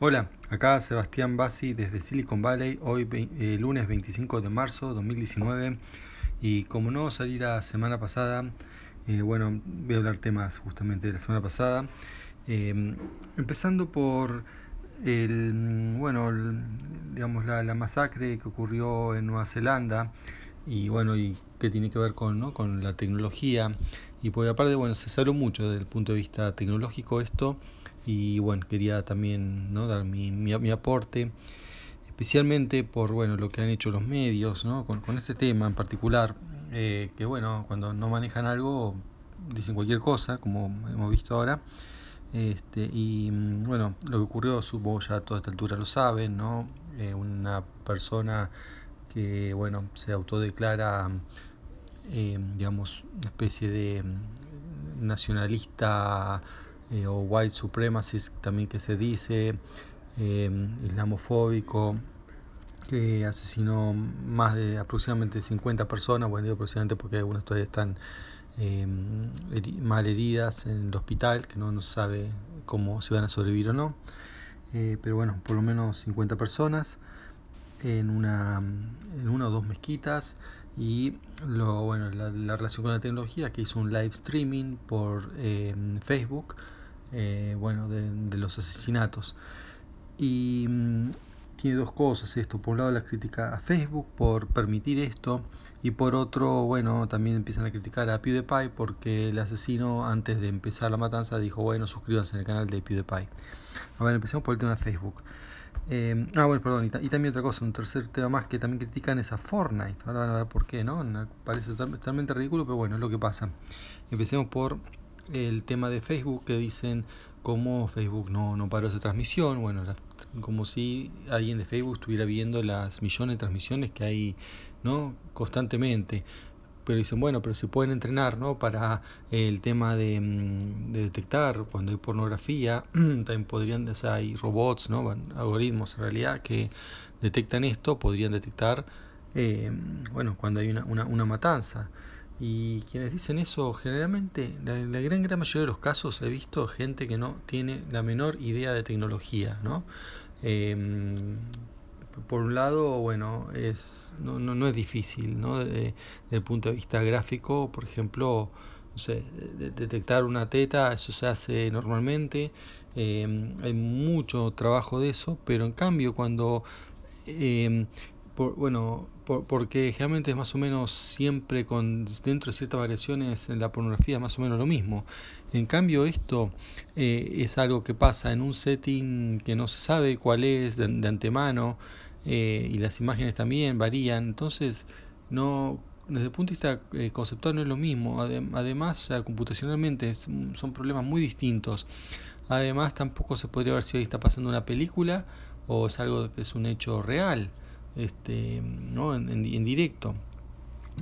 Hola, acá Sebastián Bassi desde Silicon Valley, hoy eh, lunes 25 de marzo 2019 y como no salir la semana pasada, eh, bueno, voy a hablar temas justamente de la semana pasada, em, empezando por el, bueno, digamos la, masacre que ocurrió en Nueva Zelanda y bueno, y que tiene que ver con, ¿no? con la tecnología y por aparte, bueno, se salió mucho desde el punto de vista tecnológico esto y bueno, quería también ¿no? dar mi, mi, aporte, especialmente por bueno, lo que han hecho los medios ¿no? con, con este tema en particular, eh, que bueno, cuando no manejan algo dicen cualquier cosa, como hemos visto ahora. Este, y bueno, lo que ocurrió, supongo ya a toda esta altura lo saben, ¿no? Eh, una persona que bueno, se autodeclara eh, digamos, una especie de nacionalista eh, o white supremacist también que se dice, eh, islamofóbico, que asesinó más de aproximadamente 50 personas, bueno digo aproximadamente porque algunas todavía están eh, mal heridas en el hospital, que no, no sabe cómo se van a sobrevivir o no, pero bueno, por lo menos 50 personas en una, en una o dos mezquitas y lo, bueno, la, relación con la tecnología que hizo un live streaming por Facebook eh, bueno, de, los asesinatos. Y mm, tiene dos cosas esto. Por un lado la crítica a Facebook por permitir esto y por otro, bueno, también empiezan a criticar a PewDiePie porque el asesino antes de empezar la matanza dijo, bueno, suscríbanse el canal de PewDiePie. A ver, empecemos por el tema de Facebook. Eh, ah, bueno, perdón, y, también otra cosa, un tercer tema más que también critican es a Fortnite. Ahora van a ver por qué, ¿no? Parece totalmente ridículo, pero bueno, es lo que pasa. Empecemos por el tema de Facebook que dicen cómo Facebook no, no paró esa transmisión, bueno, como si alguien de Facebook estuviera viendo las millones de transmisiones que hay ¿no? constantemente. Pero dicen, bueno, pero se pueden entrenar ¿no? para el tema de, mm, detectar cuando hay pornografía, también podrían, o sea, hay robots, ¿no? algoritmos en realidad que detectan esto, podrían detectar, eh, bueno, cuando hay una, una, una matanza. Y quienes dicen eso, generalmente, la, la, gran, gran mayoría de los casos he visto gente que no tiene la menor idea de tecnología, ¿no? Em, por un lado, bueno, es, no, no, no es difícil, ¿no? Desde, el punto de vista gráfico, por ejemplo, no sé, detectar una teta, eso se hace normalmente, em, hay mucho trabajo de eso, pero en cambio cuando eh, bueno, porque generalmente es más o menos siempre con dentro de ciertas variaciones en la pornografía es más o menos lo mismo. En cambio esto eh, es algo que pasa en un setting que no se sabe cuál es de, antemano eh, y las imágenes también varían. Entonces no desde el punto de vista eh, conceptual no es lo mismo. además, computacionalmente son problemas muy distintos. Además, tampoco se podría ver si hoy está pasando una película o es algo que es un hecho real este, ¿no? en, directo.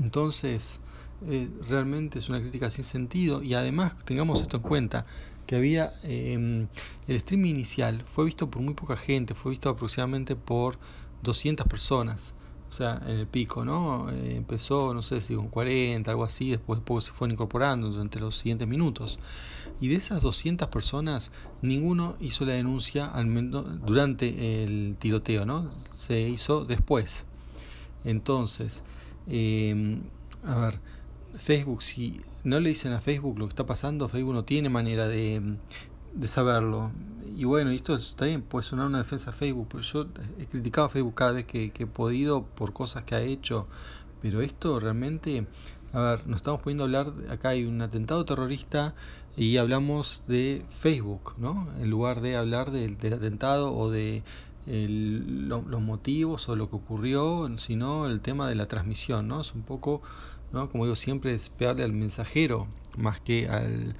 Entonces, eh, realmente es una crítica sin sentido y además tengamos esto en cuenta, que había em, el streaming inicial fue visto por muy poca gente, fue visto aproximadamente por 200 personas o sea, en el pico, ¿no? Eh, empezó, no sé si con 40, algo así, después, después se fueron incorporando durante los siguientes minutos. Y de esas 200 personas, ninguno hizo la denuncia al durante el tiroteo, ¿no? Se hizo después. Entonces, eh, a ver, Facebook, si no le dicen a Facebook lo que está pasando, Facebook no tiene manera de, de saberlo. Y bueno, esto está bien, puede sonar una defensa a Facebook, pero yo he criticado a Facebook cada vez que, he podido por cosas que ha hecho, pero esto realmente, a ver, nos estamos poniendo a hablar, acá hay un atentado terrorista y hablamos de Facebook, ¿no? En lugar de hablar del, atentado o de los motivos o lo que ocurrió, sino el tema de la transmisión, ¿no? Es un poco, ¿no? Como digo siempre, es pegarle al mensajero más que al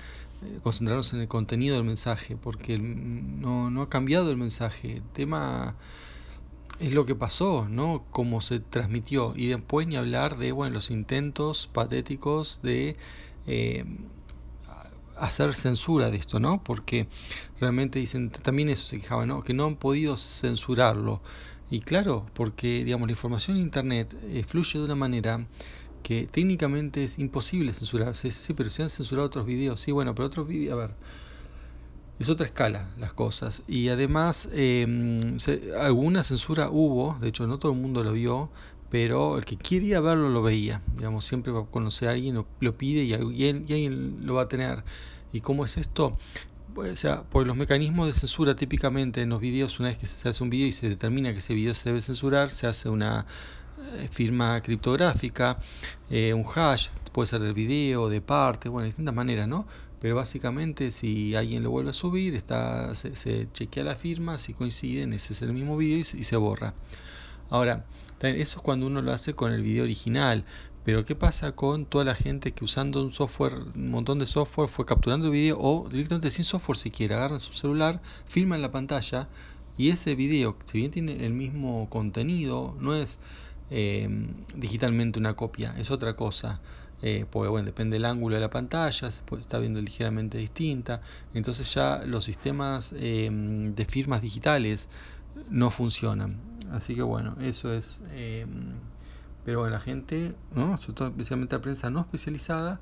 concentrarnos en el contenido del mensaje, porque no, no ha cambiado el mensaje. El tema es lo que pasó, ¿no? Cómo se transmitió. Y después ni hablar de, bueno, los intentos patéticos de eh, hacer censura de esto, ¿no? Porque realmente dicen, también eso se quejaba, ¿no? Que no han podido censurarlo. Y claro, porque, digamos, la información en Internet eh, fluye de una manera que técnicamente es imposible censurar. Sí, sí, pero se han censurado otros videos. Sí, bueno, pero otros videos, a ver. es otra escala las cosas. Y además, em, alguna censura hubo, de hecho no todo el mundo lo vio, pero el que quería verlo lo veía. Digamos, siempre va a alguien, lo, pide y alguien, y alguien lo va a tener. ¿Y cómo es esto? Pues, o sea, por los mecanismos de censura típicamente en los videos, una vez que se hace un video y se determina que ese video se debe censurar, se hace una eh, firma criptográfica, eh, un hash, puede ser del video, de parte, bueno, de distintas maneras, ¿no? Pero básicamente si alguien lo vuelve a subir, está, se, chequea la firma, si coinciden, ese es el mismo video y se, borra. Ahora, eso es cuando uno lo hace con el video original, pero ¿qué pasa con toda la gente que usando un software, un montón de software, fue capturando el video o directamente sin software siquiera, agarran su celular, filman la pantalla y ese video, si bien tiene el mismo contenido, no es eh, digitalmente una copia, es otra cosa. Eh, porque bueno, depende del ángulo de la pantalla, se puede estar viendo ligeramente distinta, entonces ya los sistemas em, de firmas digitales no funcionan. Así que bueno, eso es... Pero la gente, ¿no? sobre todo especialmente la prensa no especializada,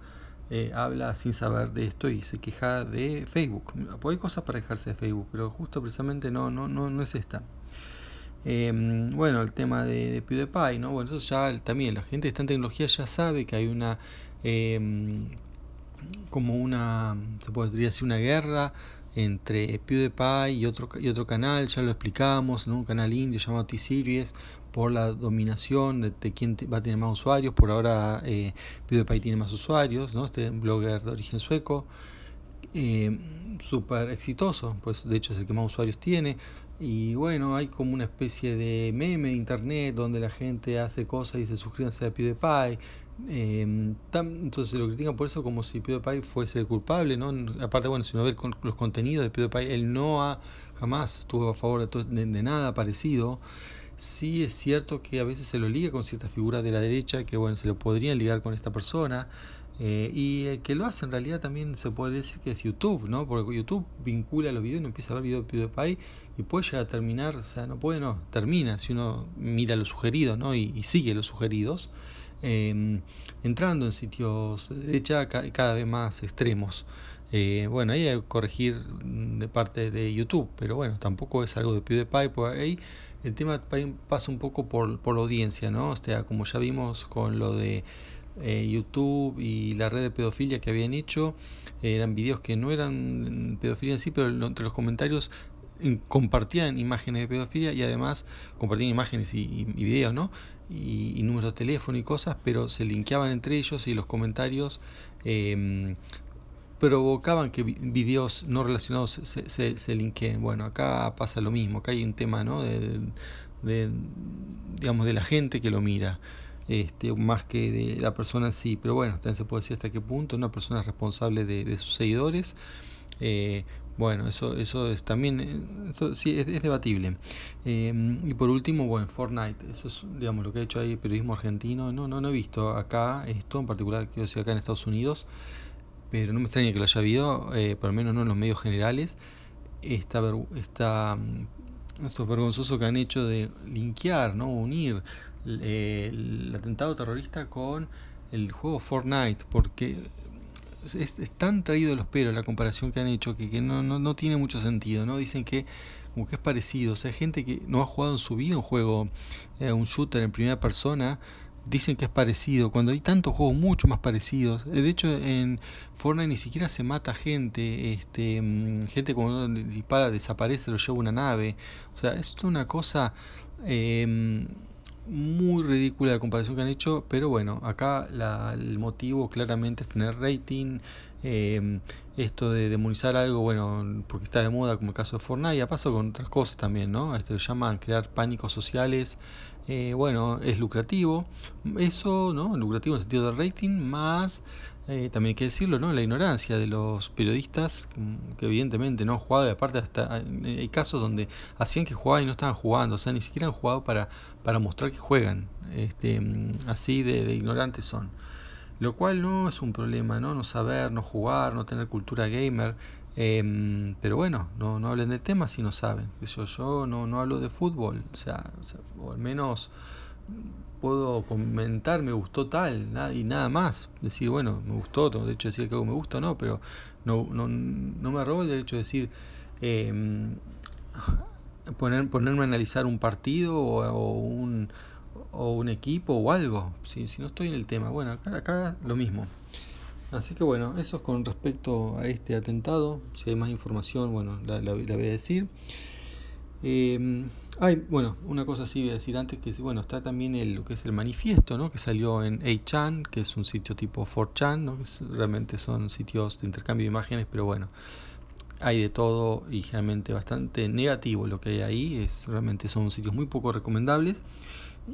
eh, habla sin saber de esto y se queja de Facebook. Hay cosas para quejarse de Facebook, pero justo precisamente no, no, no, no es esta. Em, bueno, el tema de, PewDiePie, ¿no? Bueno, eso ya también, la gente de esta tecnología ya sabe que hay una, em, como una, se podría decir una guerra entre PewDiePie y otro, y otro canal, ya lo explicamos, ¿no? un canal indio llamado T-Series, por la dominación de, quién va a tener más usuarios, por ahora eh, PewDiePie tiene más usuarios, ¿no? este blogger de origen sueco, eh, súper exitoso, pues de hecho es el que más usuarios tiene, y bueno, hay como una especie de meme de internet donde la gente hace cosas y se suscríbanse a PewDiePie. Eh, entonces lo critican por eso como si PewDiePie fuese el culpable, ¿no? Aparte, bueno, si uno ve con, los contenidos de PewDiePie, él no ha, jamás estuvo a favor de, de, nada parecido. Sí es cierto que a veces se lo liga con ciertas figuras de la derecha que, bueno, se lo podrían ligar con esta persona. Eh, y el que lo hace en realidad también se puede decir que es YouTube, ¿no? Porque YouTube vincula los videos y uno empieza a ver videos de PewDiePie y puede llegar a terminar, o sea, no puede, no, termina si uno mira los sugeridos, ¿no? Y, sigue los sugeridos, em, entrando en sitios de derecha cada vez más extremos. Eh, bueno, ahí hay que corregir de parte de YouTube, pero bueno, tampoco es algo de PewDiePie, porque ahí el tema pasa un poco por, por la audiencia, ¿no? O sea, como ya vimos con lo de eh, YouTube y la red de pedofilia que habían hecho eran videos que no eran pedofilia en sí, pero entre los comentarios compartían imágenes de pedofilia y además compartían imágenes y, videos, ¿no? Y, números de teléfono y cosas, pero se linkeaban entre ellos y los comentarios em, provocaban que videos no relacionados se, se, linkeen. Bueno, acá pasa lo mismo, acá hay un tema, ¿no? de, digamos, de la gente que lo mira este, más que de la persona sí. Pero bueno, también se puede decir hasta qué punto una persona es responsable de, sus seguidores. Eh, bueno, eso, eso es también, eh, sí, es, debatible. Eh, y por último, bueno, Fortnite, eso es, digamos, lo que ha hecho ahí el periodismo argentino. No, no, no he visto acá esto, en particular, quiero decir, acá en Estados Unidos, pero no me extraña que lo haya habido, eh, por lo menos no en los medios generales. Esta, esta, mm, esto vergonzoso que han hecho de linkear, ¿no? unir el atentado terrorista con el juego Fortnite, porque es, tan traído de los pelos la comparación que han hecho que, no, no, no, tiene mucho sentido, ¿no? Dicen que como que es parecido, o sea, gente que no ha jugado en su vida un juego, eh, un shooter en primera persona, dicen que es parecido, cuando hay tantos juegos mucho más parecidos. De hecho, en Fortnite ni siquiera se mata gente, este, mm, gente cuando dispara desaparece, lo lleva una nave. O sea, es una cosa eh, muy ridícula la comparación que han hecho, pero bueno, acá el motivo claramente es tener rating, eh, esto de demonizar algo, bueno, porque está de moda como el caso de Fortnite, y ha pasado con otras cosas también, ¿no? Esto lo llaman crear pánicos sociales, eh, bueno, es lucrativo, eso, ¿no? Lucrativo en el sentido de rating, más eh, también hay que decirlo, ¿no? La ignorancia de los periodistas, mm, que evidentemente no jugado, y aparte hasta hay casos donde hacían que jugaban y no estaban jugando, o sea, ni siquiera han jugado para, para mostrar que juegan, este, mm, así de, ignorantes son. Lo cual no es un problema, ¿no? No saber, no jugar, no tener cultura gamer, em, pero bueno, no, no hablen del tema si no saben. Yo, yo no, no hablo de fútbol, o sea, o, al menos puedo comentar, me gustó tal, y nada más. Decir, bueno, me gustó, tengo derecho a decir que algo me gusta o no, pero no, no, no me robo el derecho de decir, eh, poner, ponerme a analizar un partido o, un, o un equipo o algo, si, si no estoy en el tema. Bueno, acá, acá lo mismo. Así que bueno, eso es con respecto a este atentado. Si hay más información, bueno, la, voy a decir. Eh, hay, bueno, una cosa sí voy a decir antes, que bueno, está también el, que es el manifiesto, ¿no? Que salió en 8chan, que es un sitio tipo 4chan, ¿no? Que realmente son sitios de intercambio de imágenes, pero bueno, hay de todo y generalmente bastante negativo lo que hay ahí. Es, realmente son sitios muy poco recomendables.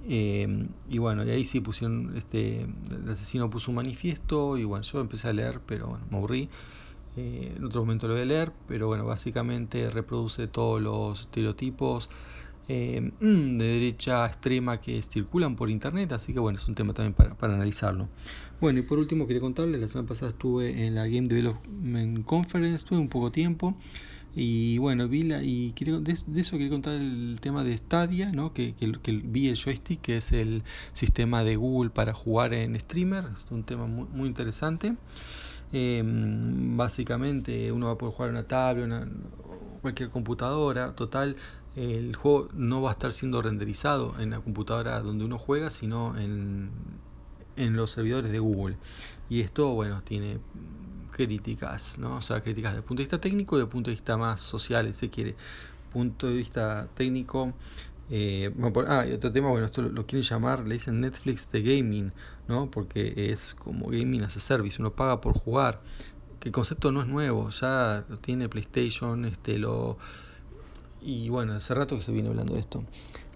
Eh, y bueno, y ahí sí pusieron, este, el asesino puso un manifiesto y bueno, yo empecé a leer, pero bueno, me aburrí. Eh, en otro momento lo voy a leer, pero bueno, básicamente reproduce todos los estereotipos eh, de derecha extrema que circulan por internet, así que bueno, es un tema también para, analizarlo. Bueno, y por último quería contarles, la semana pasada estuve en la Game Development Conference, estuve un poco tiempo. Y bueno, vi la, y de, eso quería contar el tema de Stadia, ¿no? que, que, que, vi el joystick, que es el sistema de Google para jugar en streamer, es un tema muy, muy interesante. Eh, básicamente uno va a poder jugar una tablet, una, cualquier computadora, total, el juego no va a estar siendo renderizado en la computadora donde uno juega, sino en, en los servidores de Google. Y esto, bueno, tiene críticas, ¿no? O sea, críticas desde el punto de vista técnico y desde el punto de vista más social, si quiere. Punto de vista técnico. Eh, ah, y otro tema, bueno, esto lo, lo, quieren llamar, le dicen Netflix de gaming, ¿no? Porque es como gaming as a service, uno paga por jugar. Que el concepto no es nuevo, ya lo tiene PlayStation, este, lo. Y bueno, hace rato que se viene hablando de esto.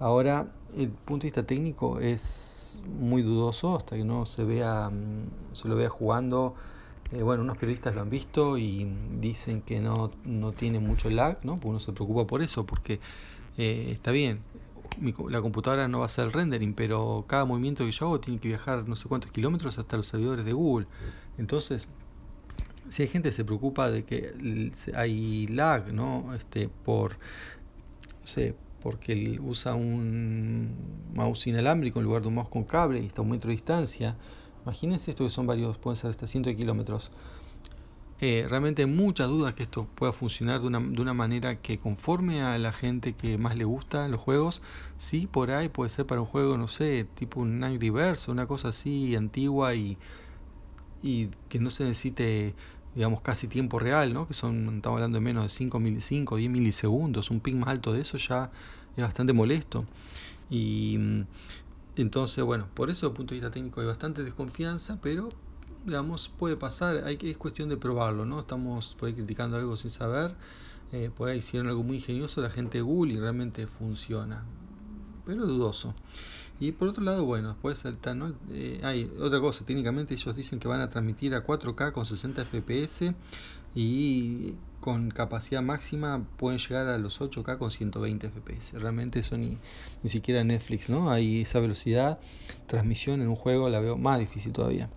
Ahora, el punto de vista técnico es muy dudoso hasta que no se vea, se lo vea jugando eh, bueno, unos periodistas lo han visto y dicen que no, no tiene mucho lag, ¿no? Porque uno se preocupa por eso, porque eh, está bien, mi, la computadora no va a hacer el rendering, pero cada movimiento que yo hago tiene que viajar no sé cuántos kilómetros hasta los servidores de Google. Entonces, si hay gente que se preocupa de que hay lag, ¿no? Este, por, sé, porque usa un mouse inalámbrico en lugar de un mouse con cable y está a un metro de distancia Imagínense esto que son varios, pueden ser hasta cientos de kilómetros. Eh, realmente hay muchas dudas que esto pueda funcionar de una, de una, manera que conforme a la gente que más le gusta los juegos. Sí, por ahí puede ser para un juego, no sé, tipo un Angry Birds o una cosa así antigua y, y que no se necesite, digamos, casi tiempo real, ¿no? Que son, estamos hablando de menos de 5, 5 10 milisegundos. Un ping más alto de eso ya es bastante molesto. Y entonces, bueno, por eso desde el punto de vista técnico hay bastante desconfianza, pero digamos, puede pasar, hay es cuestión de probarlo, ¿no? Estamos por criticando algo sin saber, eh, por ahí hicieron algo muy ingenioso la gente de y realmente funciona, pero dudoso. Y por otro lado, bueno, puede ser ¿no? Eh, hay otra cosa, técnicamente ellos dicen que van a transmitir a 4K con 60 FPS y con capacidad máxima pueden llegar a los 8K con 120 FPS. Realmente eso ni, ni siquiera Netflix, ¿no? Hay esa velocidad, transmisión en un juego la veo más difícil todavía.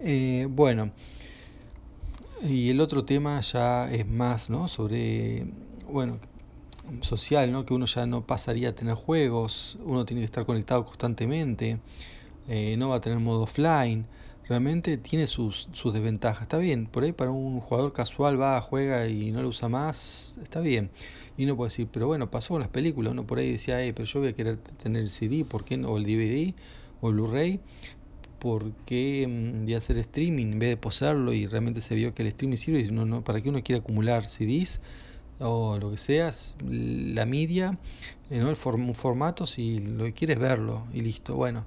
Eh, bueno, y el otro tema ya es más, ¿no? Sobre, bueno, social, ¿no? Que uno ya no pasaría a tener juegos, uno tiene que estar conectado constantemente, eh, no va a tener modo offline realmente tiene sus, sus desventajas. Está bien, por ahí para un jugador casual va, juega y no lo usa más, está bien. Y uno puede decir, pero bueno, pasó con las películas, uno por ahí decía, hey, pero yo voy a querer tener el CD, ¿por qué no? O el DVD o el Blu-ray, porque mm, voy a hacer streaming en vez de posarlo y realmente se vio que el streaming sirve y no, no, para que uno quiera acumular CDs o lo que sea, la media, eh, ¿no? el formato, si lo que quieres verlo y listo. Bueno,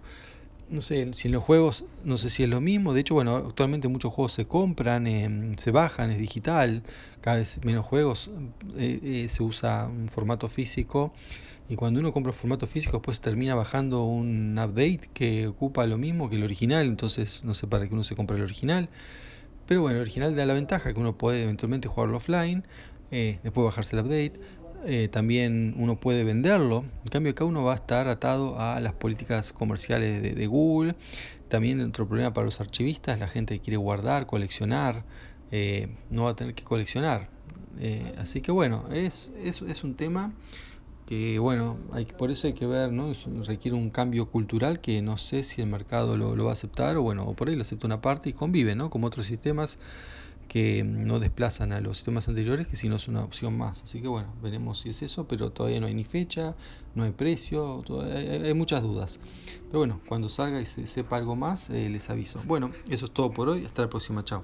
no sé si en los juegos, no sé si es lo mismo. De hecho, bueno, actualmente muchos juegos se compran, eh, se bajan, es digital. Cada vez menos juegos eh, eh, se usa un formato físico. Y cuando uno compra un formato físico, pues termina bajando un update que ocupa lo mismo que el original. Entonces, no sé para qué uno se compra el original. Pero bueno, el original da la ventaja que uno puede eventualmente jugarlo offline, después bajarse el update eh, también uno puede venderlo. En cambio, acá uno va a estar atado a las políticas comerciales de, de Google. También otro problema para los archivistas, la gente que quiere guardar, coleccionar, eh, no va a tener que coleccionar. Eh, así que bueno, es, es, es, un tema que bueno, hay, por eso hay que ver, ¿no? requiere un cambio cultural que no sé si el mercado lo, lo, va a aceptar o bueno, o por ahí lo acepta una parte y convive, ¿no? Como otros sistemas que no desplazan a los sistemas anteriores, que si no es una opción más. Así que bueno, veremos si es eso, pero todavía no hay ni fecha, no hay precio, hay, muchas dudas. Pero bueno, cuando salga y se sepa algo más, eh, les aviso. Bueno, eso es todo por hoy, hasta la próxima, chao.